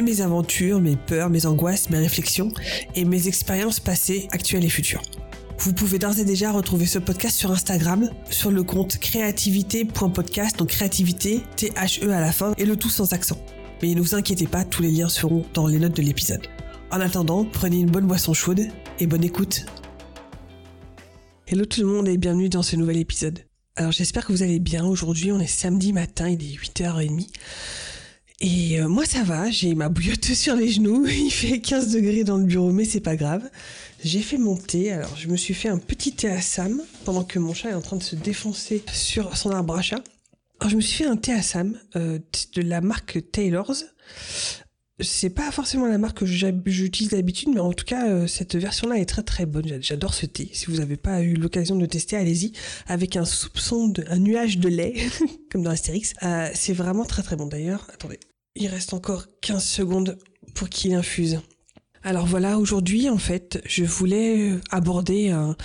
mes aventures, mes peurs, mes angoisses, mes réflexions et mes expériences passées, actuelles et futures. Vous pouvez d'ores et déjà retrouver ce podcast sur Instagram, sur le compte créativité.podcast, donc créativité, T-H-E à la fin, et le tout sans accent. Mais ne vous inquiétez pas, tous les liens seront dans les notes de l'épisode. En attendant, prenez une bonne boisson chaude et bonne écoute. Hello tout le monde et bienvenue dans ce nouvel épisode. Alors j'espère que vous allez bien. Aujourd'hui on est samedi matin, il est 8h30. Et euh, moi ça va, j'ai ma bouillotte sur les genoux, il fait 15 degrés dans le bureau mais c'est pas grave. J'ai fait mon thé, alors je me suis fait un petit thé à Sam pendant que mon chat est en train de se défoncer sur son arbre à chat. Alors je me suis fait un thé à Sam euh, de la marque Taylor's. C'est pas forcément la marque que j'utilise d'habitude, mais en tout cas, euh, cette version-là est très très bonne. J'adore ce thé. Si vous n'avez pas eu l'occasion de tester, allez-y. Avec un soupçon, de, un nuage de lait, comme dans Astérix. C'est vraiment très très bon. D'ailleurs, attendez, il reste encore 15 secondes pour qu'il infuse. Alors voilà, aujourd'hui, en fait, je voulais aborder un,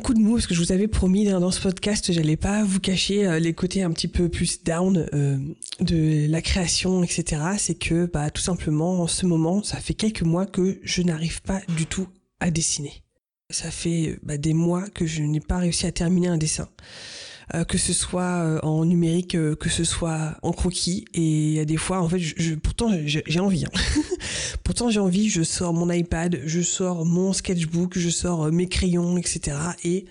coup de mou parce que je vous avais promis dans ce podcast, j'allais pas vous cacher euh, les côtés un petit peu plus down euh, de la création, etc. C'est que, bah, tout simplement, en ce moment, ça fait quelques mois que je n'arrive pas du tout à dessiner. Ça fait bah, des mois que je n'ai pas réussi à terminer un dessin. Euh, que ce soit euh, en numérique, euh, que ce soit en croquis. Et des fois, en fait, je, pourtant j'ai envie. Hein. pourtant j'ai envie, je sors mon iPad, je sors mon sketchbook, je sors mes crayons, etc. Et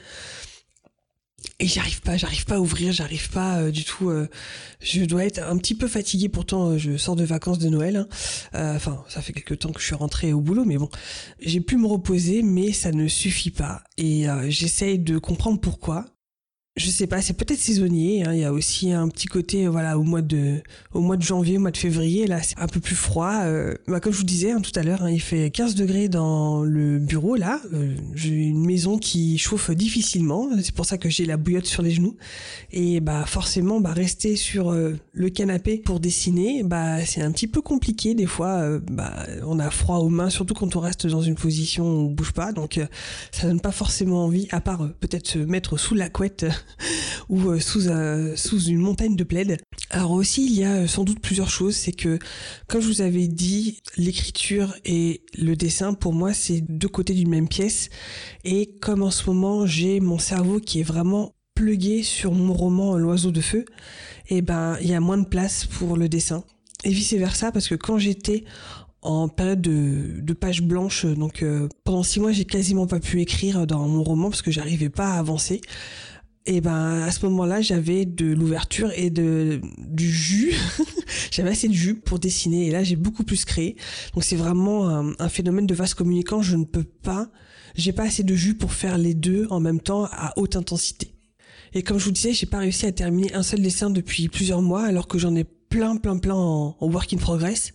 et j'arrive pas, j'arrive pas à ouvrir, j'arrive pas du tout. je dois être un petit peu fatiguée. Pourtant, je sors de vacances de Noël. Hein. Enfin, ça fait quelques temps que je suis rentrée au boulot, mais bon, j'ai pu me reposer, mais ça ne suffit pas. Et j'essaye de comprendre pourquoi je sais pas, c'est peut-être saisonnier. Hein. Il y a aussi un petit côté, voilà, au mois de, au mois de janvier, au mois de février, là, c'est un peu plus froid. Euh, bah, comme je vous disais hein, tout à l'heure, hein, il fait 15 degrés dans le bureau. Là, euh, j'ai une maison qui chauffe difficilement. C'est pour ça que j'ai la bouillotte sur les genoux. Et bah forcément, bah rester sur euh, le canapé pour dessiner, bah c'est un petit peu compliqué des fois. bah on a froid aux mains, surtout quand on reste dans une position où on bouge pas. Donc ça donne pas forcément envie, à part peut-être se mettre sous la couette ou euh, sous, sous une montagne de plaid. Alors aussi, il y a euh, sans doute plusieurs choses. C'est que, comme je vous avais dit, l'écriture et le dessin, pour moi, c'est deux côtés d'une même pièce. Et comme en ce moment, j'ai mon cerveau qui est vraiment plugué sur mon roman L'oiseau de feu, et eh ben, il y a moins de place pour le dessin. Et vice versa, parce que quand j'étais en période de, page blanche. Donc euh, pendant six mois, j'ai quasiment pas pu écrire dans mon roman parce que j'arrivais pas à avancer et ben à ce moment-là, j'avais de l'ouverture et de du jus. j'avais assez de jus pour dessiner et là j'ai beaucoup plus créé. Donc c'est vraiment un, phénomène de vase communicant. Je ne peux pas, j'ai pas assez de jus pour faire les deux en même temps à haute intensité. Et comme je vous disais, j'ai pas réussi à terminer un seul dessin depuis plusieurs mois alors que j'en ai plein plein plein en, work in progress.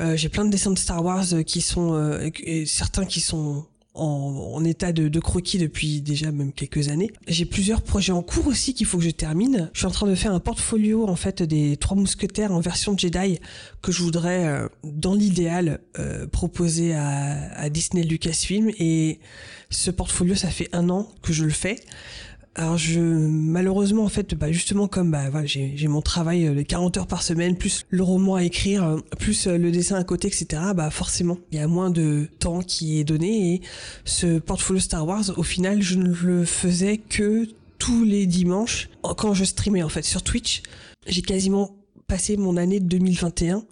Euh, j'ai plein de dessins de Star Wars qui sont euh, et certains qui sont en, état de, croquis depuis déjà même quelques années. J'ai plusieurs projets en cours aussi qu'il faut que je termine. Je suis en train de faire un portfolio en fait des trois mousquetaires en version Jedi que je voudrais euh, dans l'idéal euh, proposer à, à Disney Lucasfilm et ce portfolio ça fait un an que je le fais alors je malheureusement en fait bah justement comme bah voilà, j'ai mon travail euh, les 40 heures par semaine plus le roman à écrire euh, plus euh, le dessin à côté etc bah forcément il y a moins de temps qui est donné et ce portfolio Star Wars au final je ne le faisais que tous les dimanches quand je streamais en fait sur Twitch. J'ai quasiment passé mon année de 2021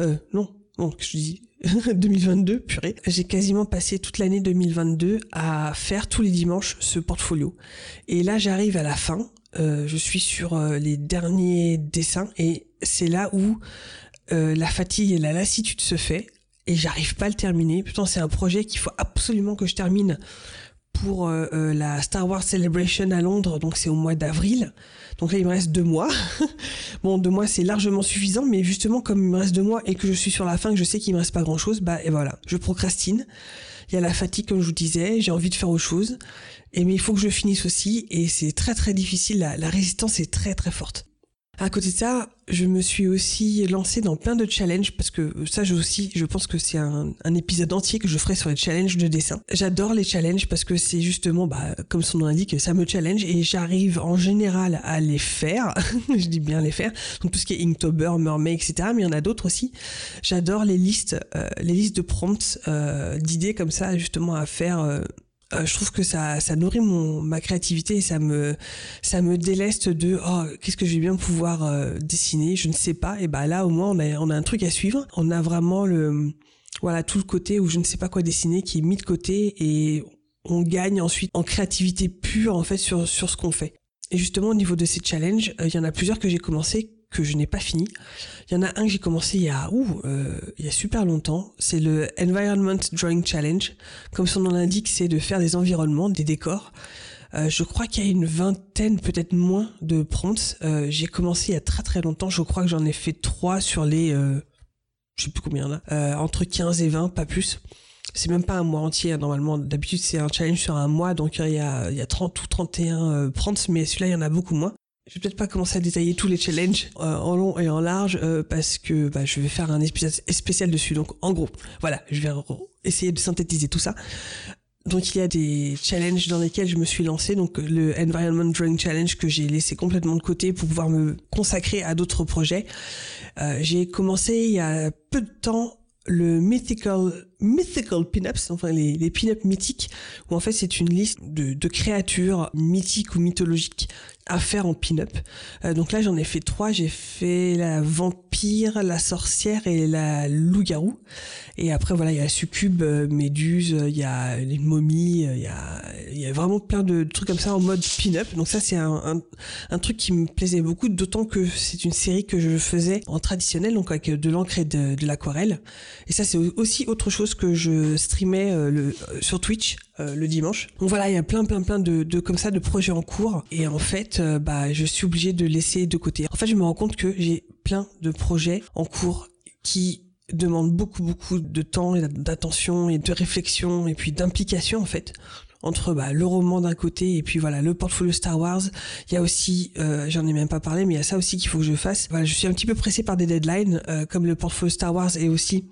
euh non non je dis 2022, purée. J'ai quasiment passé toute l'année 2022 à faire tous les dimanches ce portfolio. Et là, j'arrive à la fin. Euh, je suis sur euh, les derniers dessins et c'est là où euh, la fatigue et la lassitude se fait et j'arrive pas à le terminer. Pourtant, c'est un projet qu'il faut absolument que je termine pour euh, euh, la Star Wars Celebration à Londres, donc c'est au mois d'avril. Donc là, il me reste deux mois. bon, deux mois, c'est largement suffisant, mais justement, comme il me reste deux mois et que je suis sur la fin, que je sais qu'il me reste pas grand-chose, bah et voilà, je procrastine. Il y a la fatigue, comme je vous disais, j'ai envie de faire autre chose, et mais il faut que je finisse aussi, et c'est très très difficile. La, la résistance est très très forte. À côté de ça, je me suis aussi lancée dans plein de challenges parce que ça, je aussi, je pense que c'est un, épisode entier que je ferai sur les challenges de dessin. J'adore les challenges parce que c'est justement, bah, comme son nom l'indique, ça me challenge et j'arrive en général à les faire. je dis bien les faire. Donc tout ce qui est Inktober, Mermaid, etc. Mais il y en a d'autres aussi. J'adore les listes, euh, les listes de prompts, euh, d'idées comme ça, justement à faire. Euh, euh, je trouve que ça, ça nourrit mon ma créativité et ça me ça me déleste de oh qu'est-ce que je vais bien pouvoir euh, dessiner je ne sais pas. Et bah là au moins on a on a un truc à suivre. On a vraiment le voilà tout le côté où je ne sais pas quoi dessiner qui est mis de côté et on gagne ensuite en créativité pure en fait sur sur ce qu'on fait. Et justement au niveau de ces challenges euh, il y en a plusieurs que j'ai commencé que je n'ai pas fini. Il y en a un que j'ai commencé il y a ouh, euh, il y a super longtemps. C'est le Environment Drawing Challenge. Comme son nom l'indique, c'est de faire des environnements, des décors. Euh, je crois qu'il y a une vingtaine, peut-être moins, de prompts. Euh, j'ai commencé il y a très très longtemps. Je crois que j'en ai fait trois sur les, euh, je sais plus combien là, euh, entre 15 et 20, pas plus. C'est même pas un mois entier hein, normalement. D'habitude c'est un challenge sur un mois, donc il y a, il y a 30 ou 31 euh, prompts, mais celui-là il y en a beaucoup moins. Je vais peut-être pas commencer à détailler tous les challenges euh, en long et en large euh, parce que bah, je vais faire un épisode spécial dessus. Donc en gros, voilà, je vais essayer de synthétiser tout ça. Donc il y a des challenges dans lesquels je me suis lancé, donc le Environment Drawing Challenge que j'ai laissé complètement de côté pour pouvoir me consacrer à d'autres projets. Euh, j'ai commencé il y a peu de temps le mythical mythical pin-ups, enfin les, les pin-ups mythiques, où en fait c'est une liste de, de créatures mythiques ou mythologiques à faire en pin-up. Euh, donc là j'en ai fait trois, j'ai fait la vampire, la sorcière et la loup-garou. Et après voilà il y a la succube, euh, méduse, il y a les momies, il y a, y a vraiment plein de trucs comme ça en mode pin-up. Donc ça c'est un, un, un, truc qui me plaisait beaucoup, d'autant que c'est une série que je faisais en traditionnel, donc avec de l'encre et de, de l'aquarelle. Et ça c'est aussi autre chose que je streamais euh, le, sur Twitch euh, le dimanche. Donc voilà, il y a plein plein plein de, comme ça de projets en cours et en fait euh, bah je suis obligée de laisser de côté. En fait, je me rends compte que j'ai plein de projets en cours qui demandent beaucoup beaucoup de temps et d'attention et de réflexion et puis d'implication en fait entre bah, le roman d'un côté et puis voilà le portfolio Star Wars. Il y a aussi, euh, j'en ai même pas parlé, mais il y a ça aussi qu'il faut que je fasse. Voilà, je suis un petit peu pressée par des deadlines euh, comme le portfolio Star Wars et aussi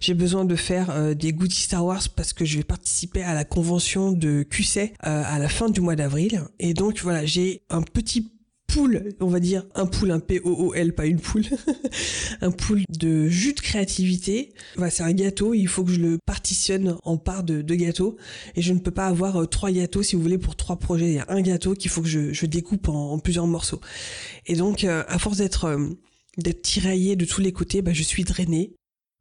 j'ai besoin de faire euh, des goodies Star Wars parce que je vais participer à la convention de QC à la fin du mois d'avril et donc voilà j'ai un petit pool, on va dire un pool, un P-O-O-L, pas une poule, un pool de jus de créativité. Voilà, c'est un gâteau, il faut que je le partitionne en parts de, gâteaux et je ne peux pas avoir euh, trois gâteaux si vous voulez pour trois projets. Il y a un gâteau qu'il faut que je, découpe en, plusieurs morceaux. Et donc, euh, à force d'être euh, d'être tiraillé de tous les côtés, bah, je suis drainée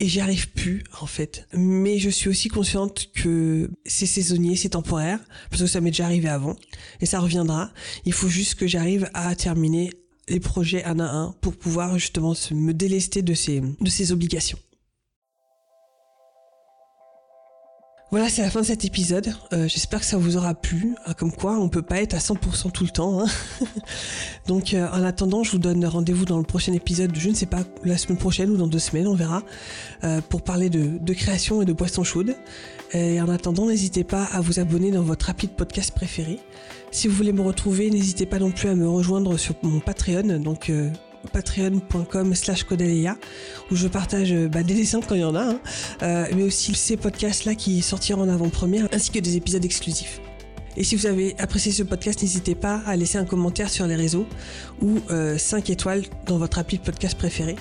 et j'y arrive plus en fait. Mais je suis aussi consciente que c'est saisonnier, c'est temporaire, parce que ça m'est déjà arrivé avant, et ça reviendra. Il faut juste que j'arrive à terminer les projets un à un pour pouvoir justement me délester de ces, de ces obligations. Voilà, c'est la fin de cet épisode. Euh, J'espère que ça vous aura plu. Ah, comme quoi, on peut pas être à 100% tout le temps. Hein. Donc, euh, en attendant, je vous donne rendez-vous dans le prochain épisode. Je ne sais pas, la semaine prochaine ou dans deux semaines, on verra, euh, pour parler de, de, création et de boissons chaudes. Et en attendant, n'hésitez pas à vous abonner dans votre appli de podcast préféré. Si vous voulez me retrouver, n'hésitez pas non plus à me rejoindre sur mon Patreon. Donc euh, patreon.com slash Codaléa où je partage euh, bah, des dessins quand il y en a, hein, euh, mais aussi ces podcasts-là qui sortiront en avant-première, ainsi que des épisodes exclusifs. Et si vous avez apprécié ce podcast, n'hésitez pas à laisser un commentaire sur les réseaux ou euh, 5 étoiles dans votre appli de podcast préféré.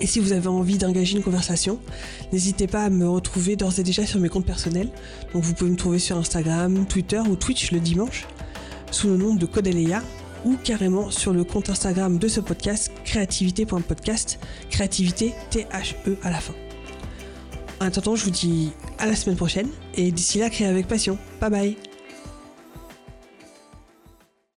Et si vous avez envie d'engager une conversation, n'hésitez pas à me retrouver d'ores et déjà sur mes comptes personnels. Donc vous pouvez me trouver sur Instagram, Twitter ou Twitch le dimanche sous le nom de Codaléa ou carrément sur le compte Instagram de ce podcast, créativité.podcast, créativité T-H-E à la fin. En attendant, je vous dis à la semaine prochaine et d'ici là, créez avec passion. Bye bye